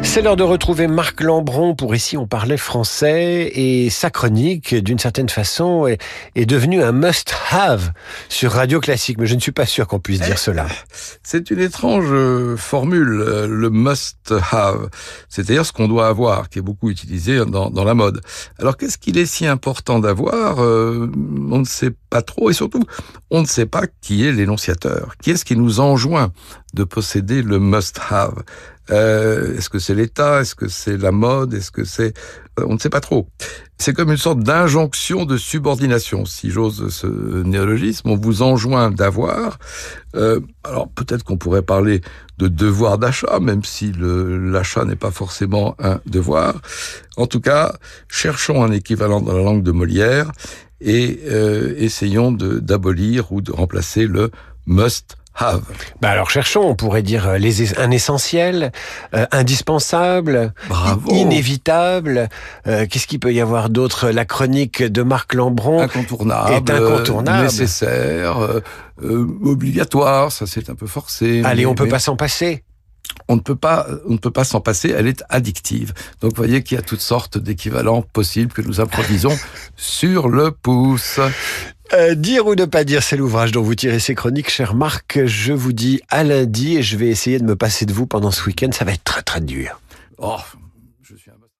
C'est l'heure de retrouver Marc Lambron pour Ici on parlait français et sa chronique, d'une certaine façon, est, devenue un must-have sur Radio Classique. Mais je ne suis pas sûr qu'on puisse dire cela. C'est une étrange euh, formule, euh, le must-have. C'est-à-dire ce qu'on doit avoir, qui est beaucoup utilisé dans, dans la mode. Alors qu'est-ce qu'il est si important d'avoir euh, On ne sait pas trop et surtout, on ne sait pas qui est l'énonciateur. Qui est-ce qui nous enjoint de posséder le must-have euh, Est-ce que c'est l'État? Est-ce que c'est la mode? Est-ce que c'est... Euh, on ne sait pas trop. C'est comme une sorte d'injonction de subordination, si j'ose ce néologisme. On vous enjoint d'avoir. Euh, alors peut-être qu'on pourrait parler de devoir d'achat, même si l'achat n'est pas forcément un devoir. En tout cas, cherchons un équivalent dans la langue de Molière et euh, essayons d'abolir ou de remplacer le must have. Bah alors cherchons, on pourrait dire euh, les, un essentiel, euh, indispensable, Bravo. inévitable. Euh, Qu'est-ce qu'il peut y avoir d'autre? La chronique de Marc Lambron incontournable, est incontournable, nécessaire, euh, obligatoire. Ça c'est un peu forcé. Allez, mais, on peut mais pas s'en passer. On ne peut pas, on ne peut pas s'en passer. Elle est addictive. Donc, vous voyez qu'il y a toutes sortes d'équivalents possibles que nous improvisons sur le pouce. Euh, dire ou ne pas dire, c'est l'ouvrage dont vous tirez ces chroniques, cher Marc. Je vous dis à lundi et je vais essayer de me passer de vous pendant ce week-end. Ça va être très très dur. Oh,